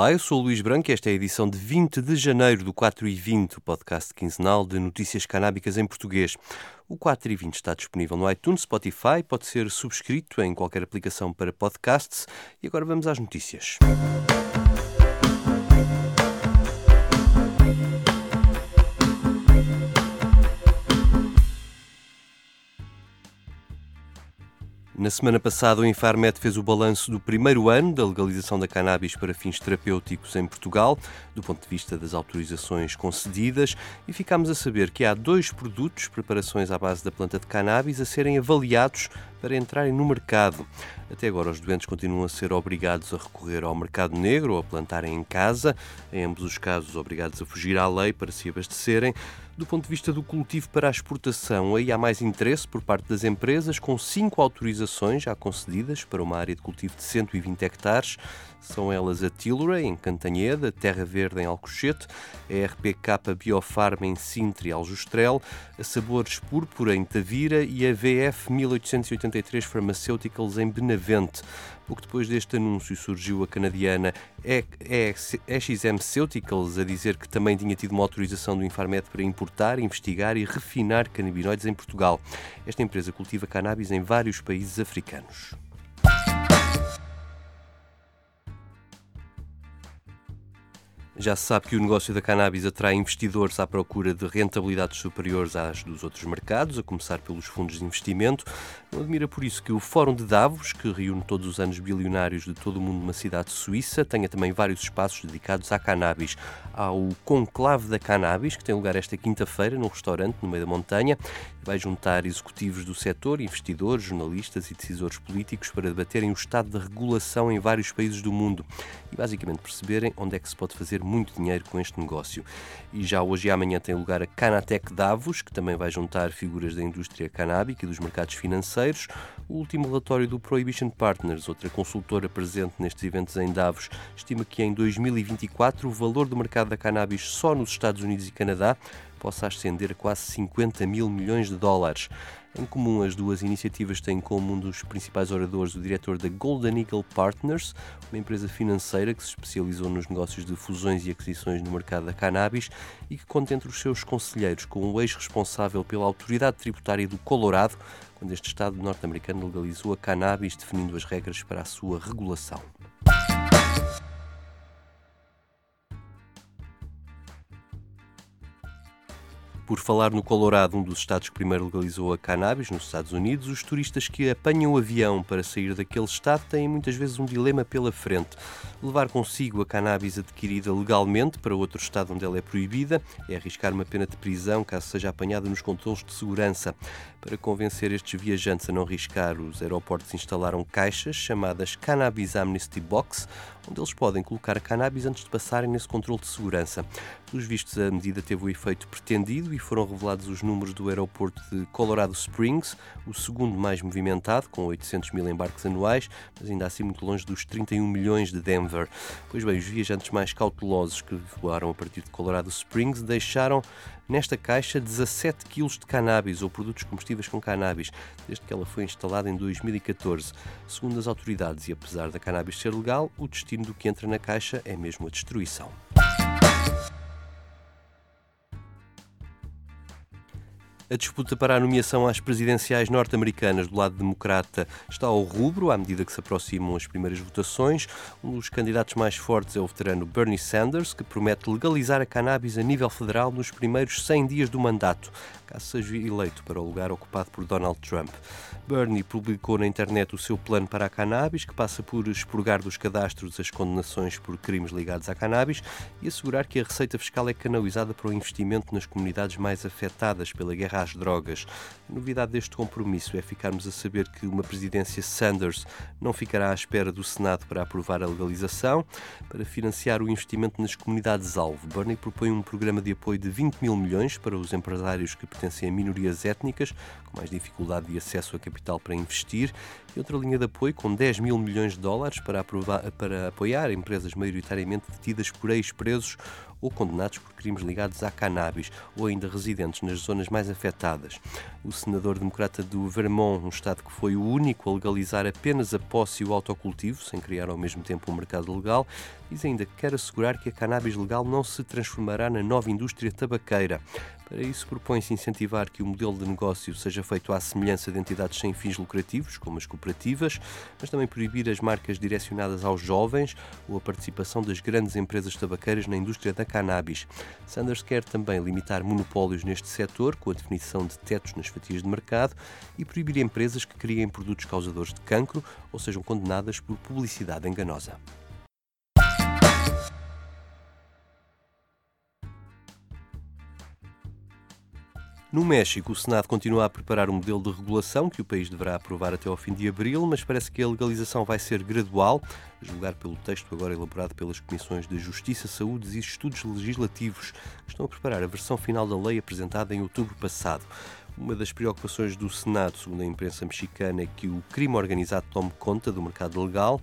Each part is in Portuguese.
Olá, eu sou o Luís Branco e esta é a edição de 20 de janeiro do 4 e 20, o podcast quinzenal de notícias canábicas em português. O 4 e 20 está disponível no iTunes, Spotify, pode ser subscrito em qualquer aplicação para podcasts. E agora vamos às notícias. Na semana passada, o Infarmed fez o balanço do primeiro ano da legalização da cannabis para fins terapêuticos em Portugal, do ponto de vista das autorizações concedidas, e ficámos a saber que há dois produtos, preparações à base da planta de cannabis, a serem avaliados para entrarem no mercado. Até agora, os doentes continuam a ser obrigados a recorrer ao mercado negro ou a plantarem em casa, em ambos os casos, obrigados a fugir à lei para se abastecerem. Do ponto de vista do cultivo para a exportação, aí há mais interesse por parte das empresas, com cinco autorizações já concedidas para uma área de cultivo de 120 hectares. São elas a Tilray, em Cantanhede, a Terra Verde, em Alcochete, a RPK Biofarma, em Sintra e Aljustrel, a Sabores Púrpura, em Tavira e a VF 1883 Pharmaceuticals, em Benavente. Pouco depois deste anúncio surgiu a canadiana EXM Ceuticals a dizer que também tinha tido uma autorização do Infarmed para importar, investigar e refinar canabinoides em Portugal. Esta empresa cultiva cannabis em vários países africanos. Já se sabe que o negócio da cannabis atrai investidores à procura de rentabilidades superiores às dos outros mercados, a começar pelos fundos de investimento. Não admira por isso que o Fórum de Davos, que reúne todos os anos bilionários de todo o mundo numa cidade suíça, tenha também vários espaços dedicados à cannabis. Há o Conclave da Cannabis, que tem lugar esta quinta-feira num restaurante no meio da montanha. Vai juntar executivos do setor, investidores, jornalistas e decisores políticos para debaterem o estado da regulação em vários países do mundo e basicamente perceberem onde é que se pode fazer muito dinheiro com este negócio. E já hoje e amanhã tem lugar a Canatec Davos, que também vai juntar figuras da indústria canábica e dos mercados financeiros. O último relatório do Prohibition Partners, outra consultora presente nestes eventos em Davos, estima que em 2024 o valor do mercado da cannabis só nos Estados Unidos e Canadá possa ascender a quase 50 mil milhões de dólares. Em comum, as duas iniciativas têm como um dos principais oradores o diretor da Golden Eagle Partners, uma empresa financeira que se especializou nos negócios de fusões e aquisições no mercado da cannabis e que conta entre os seus conselheiros com o ex-responsável pela autoridade tributária do Colorado, quando este Estado norte-americano legalizou a cannabis, definindo as regras para a sua regulação. Por falar no Colorado, um dos estados que primeiro legalizou a cannabis nos Estados Unidos, os turistas que apanham o avião para sair daquele estado têm muitas vezes um dilema pela frente. Levar consigo a cannabis adquirida legalmente para outro estado onde ela é proibida é arriscar uma pena de prisão caso seja apanhada nos controles de segurança. Para convencer estes viajantes a não arriscar, os aeroportos instalaram caixas chamadas Cannabis Amnesty Box, onde eles podem colocar a cannabis antes de passarem nesse controle de segurança. Pelos vistos, a medida teve o efeito pretendido e foram revelados os números do aeroporto de Colorado Springs, o segundo mais movimentado, com 800 mil embarques anuais, mas ainda assim muito longe dos 31 milhões de Denver. Pois bem, os viajantes mais cautelosos que voaram a partir de Colorado Springs deixaram nesta caixa 17 kg de cannabis ou produtos combustíveis com cannabis, desde que ela foi instalada em 2014. Segundo as autoridades, e apesar da cannabis ser legal, o destino do que entra na caixa é mesmo a destruição. A disputa para a nomeação às presidenciais norte-americanas do lado democrata está ao rubro à medida que se aproximam as primeiras votações. Um dos candidatos mais fortes é o veterano Bernie Sanders, que promete legalizar a cannabis a nível federal nos primeiros 100 dias do mandato, caso seja eleito para o lugar ocupado por Donald Trump. Bernie publicou na internet o seu plano para a cannabis, que passa por expurgar dos cadastros as condenações por crimes ligados à cannabis e assegurar que a receita fiscal é canalizada para o investimento nas comunidades mais afetadas pela guerra às drogas. A novidade deste compromisso é ficarmos a saber que uma presidência Sanders não ficará à espera do Senado para aprovar a legalização. Para financiar o investimento nas comunidades-alvo, Bernie propõe um programa de apoio de 20 mil milhões para os empresários que pertencem a minorias étnicas, com mais dificuldade de acesso a capital para investir, e outra linha de apoio com 10 mil milhões de dólares para, aprovar, para apoiar empresas maioritariamente detidas por ex-presos ou condenados por crimes ligados à cannabis ou ainda residentes nas zonas mais afetadas. O senador democrata do Vermont, um estado que foi o único a legalizar apenas a posse e o autocultivo, sem criar ao mesmo tempo um mercado legal, diz ainda que quer assegurar que a cannabis legal não se transformará na nova indústria tabaqueira. Para isso, propõe-se incentivar que o modelo de negócio seja feito à semelhança de entidades sem fins lucrativos, como as cooperativas, mas também proibir as marcas direcionadas aos jovens ou a participação das grandes empresas tabaqueiras na indústria da cannabis. Sanders quer também limitar monopólios neste setor, com a definição de tetos nas fatias de mercado, e proibir empresas que criem produtos causadores de cancro ou sejam condenadas por publicidade enganosa. No México, o Senado continua a preparar um modelo de regulação que o país deverá aprovar até ao fim de abril, mas parece que a legalização vai ser gradual, a julgar pelo texto agora elaborado pelas Comissões de Justiça, Saúde e Estudos Legislativos, que estão a preparar a versão final da lei apresentada em outubro passado. Uma das preocupações do Senado, segundo a imprensa mexicana, é que o crime organizado tome conta do mercado legal.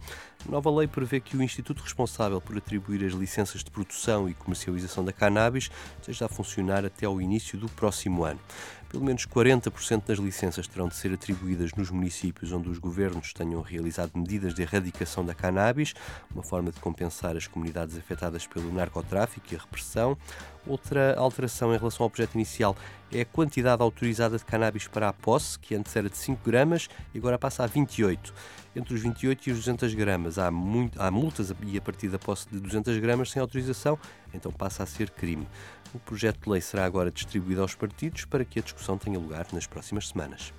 Nova lei prevê que o instituto responsável por atribuir as licenças de produção e comercialização da cannabis esteja a funcionar até ao início do próximo ano. Pelo menos 40% das licenças terão de ser atribuídas nos municípios onde os governos tenham realizado medidas de erradicação da cannabis, uma forma de compensar as comunidades afetadas pelo narcotráfico e a repressão. Outra alteração em relação ao projeto inicial é a quantidade autorizada de cannabis para a posse, que antes era de 5 gramas e agora passa a 28. Entre os 28 e os 200 gramas há, muito, há multas e a partir da posse de 200 gramas sem autorização, então passa a ser crime. O projeto de lei será agora distribuído aos partidos para que a discussão tenha lugar nas próximas semanas.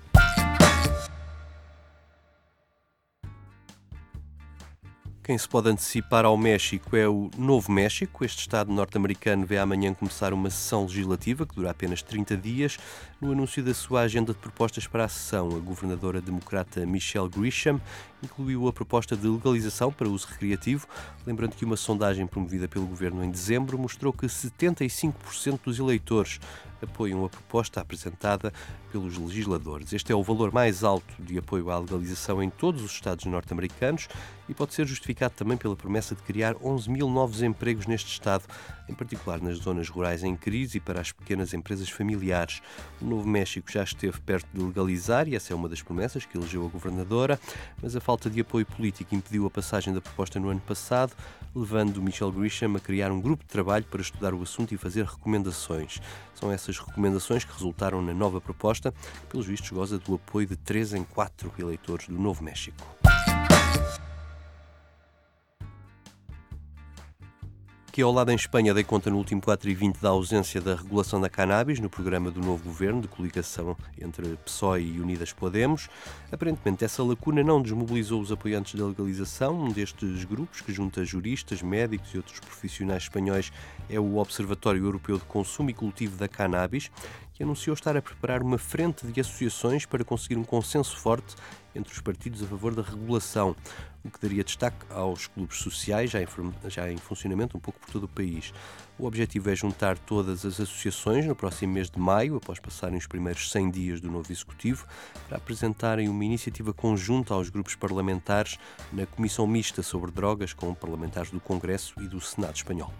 Quem se pode antecipar ao México é o Novo México. Este Estado norte-americano vê amanhã começar uma sessão legislativa que dura apenas 30 dias. No anúncio da sua agenda de propostas para a sessão, a governadora democrata Michelle Grisham incluiu a proposta de legalização para uso recreativo, lembrando que uma sondagem promovida pelo governo em dezembro mostrou que 75% dos eleitores apoiam a proposta apresentada pelos legisladores. Este é o valor mais alto de apoio à legalização em todos os Estados norte-americanos e pode ser justificado também pela promessa de criar 11 mil novos empregos neste Estado, em particular nas zonas rurais em crise e para as pequenas empresas familiares. O Novo México já esteve perto de legalizar e essa é uma das promessas que elegeu a governadora, mas a falta de apoio político impediu a passagem da proposta no ano passado, levando Michelle Grisham a criar um grupo de trabalho para estudar o assunto e fazer recomendações. São essas recomendações que resultaram na nova proposta, que, pelos vistos, goza do apoio de 3 em 4 eleitores do Novo México. Que ao lado em Espanha dei conta no último 4 e 20 da ausência da regulação da cannabis no programa do novo governo de coligação entre PSOE e Unidas Podemos. Aparentemente, essa lacuna não desmobilizou os apoiantes da legalização. Um destes grupos, que junta juristas, médicos e outros profissionais espanhóis, é o Observatório Europeu de Consumo e Cultivo da Cannabis, que anunciou estar a preparar uma frente de associações para conseguir um consenso forte entre os partidos a favor da regulação, o que daria destaque aos clubes sociais, já em, já em funcionamento um pouco por todo o país. O objetivo é juntar todas as associações no próximo mês de maio, após passarem os primeiros 100 dias do novo Executivo, para apresentarem uma iniciativa conjunta aos grupos parlamentares na Comissão Mista sobre Drogas com parlamentares do Congresso e do Senado Espanhol.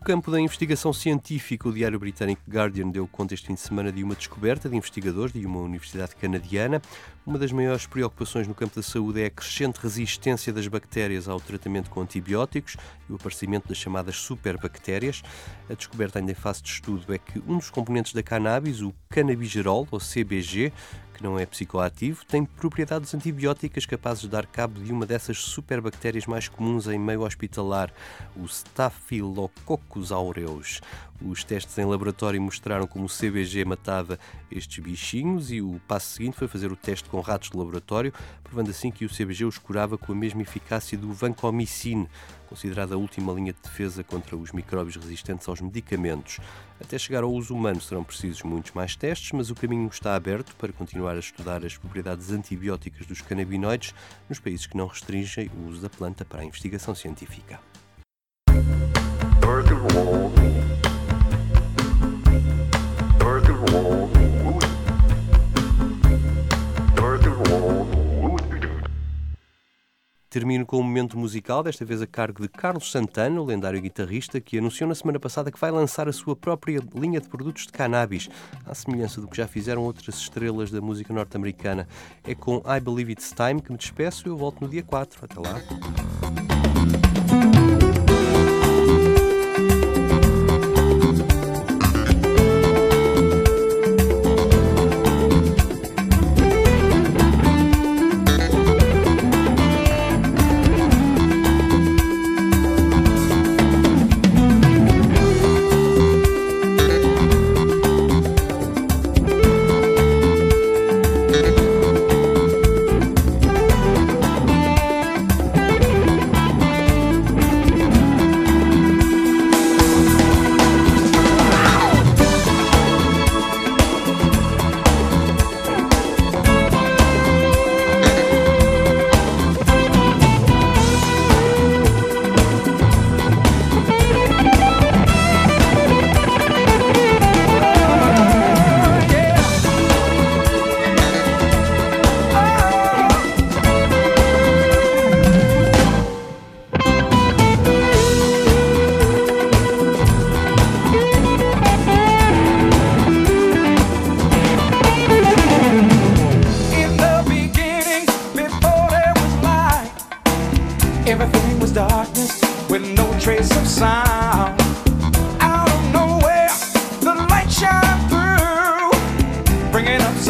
No campo da investigação científica, o diário britânico Guardian deu conta este fim de semana de uma descoberta de investigadores de uma universidade canadiana. Uma das maiores preocupações no campo da saúde é a crescente resistência das bactérias ao tratamento com antibióticos e o aparecimento das chamadas superbactérias. A descoberta ainda em fase de estudo é que um dos componentes da cannabis, o cannabigerol, ou CBG, que não é psicoativo, tem propriedades antibióticas capazes de dar cabo de uma dessas superbactérias mais comuns em meio hospitalar, o Staphylococcus aureus. Os testes em laboratório mostraram como o CBG matava estes bichinhos e o passo seguinte foi fazer o teste com ratos de laboratório, provando assim que o CBG os curava com a mesma eficácia do vancomicin, considerada a última linha de defesa contra os micróbios resistentes aos medicamentos. Até chegar ao uso humano serão precisos muitos mais testes, mas o caminho está aberto para continuar a estudar as propriedades antibióticas dos canabinoides nos países que não restringem o uso da planta para a investigação científica. Termino com um momento musical, desta vez a cargo de Carlos Santana, o lendário guitarrista, que anunciou na semana passada que vai lançar a sua própria linha de produtos de cannabis, à semelhança do que já fizeram outras estrelas da música norte-americana. É com I Believe It's Time que me despeço e eu volto no dia 4. Até lá.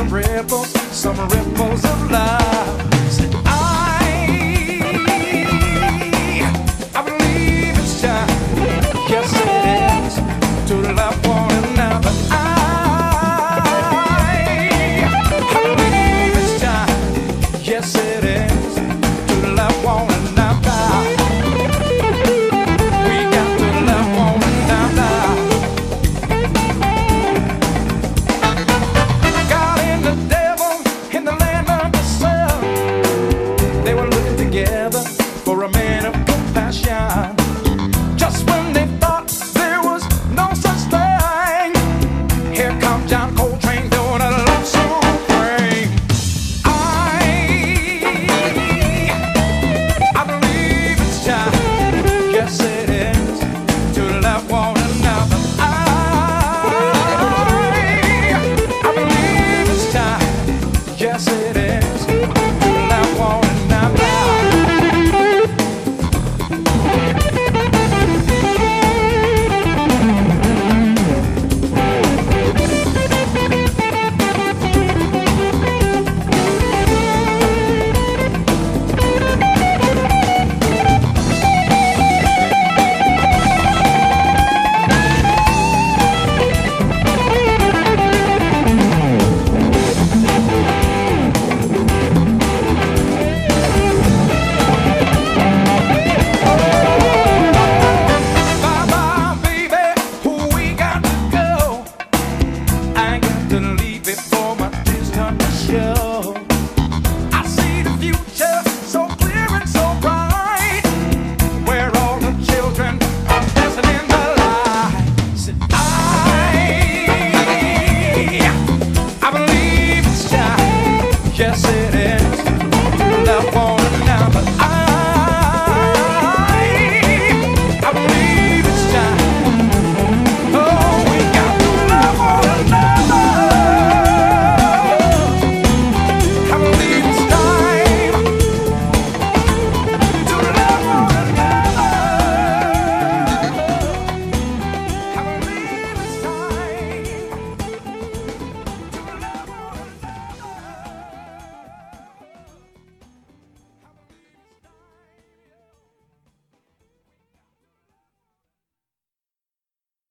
Some ripples, some ripples of light.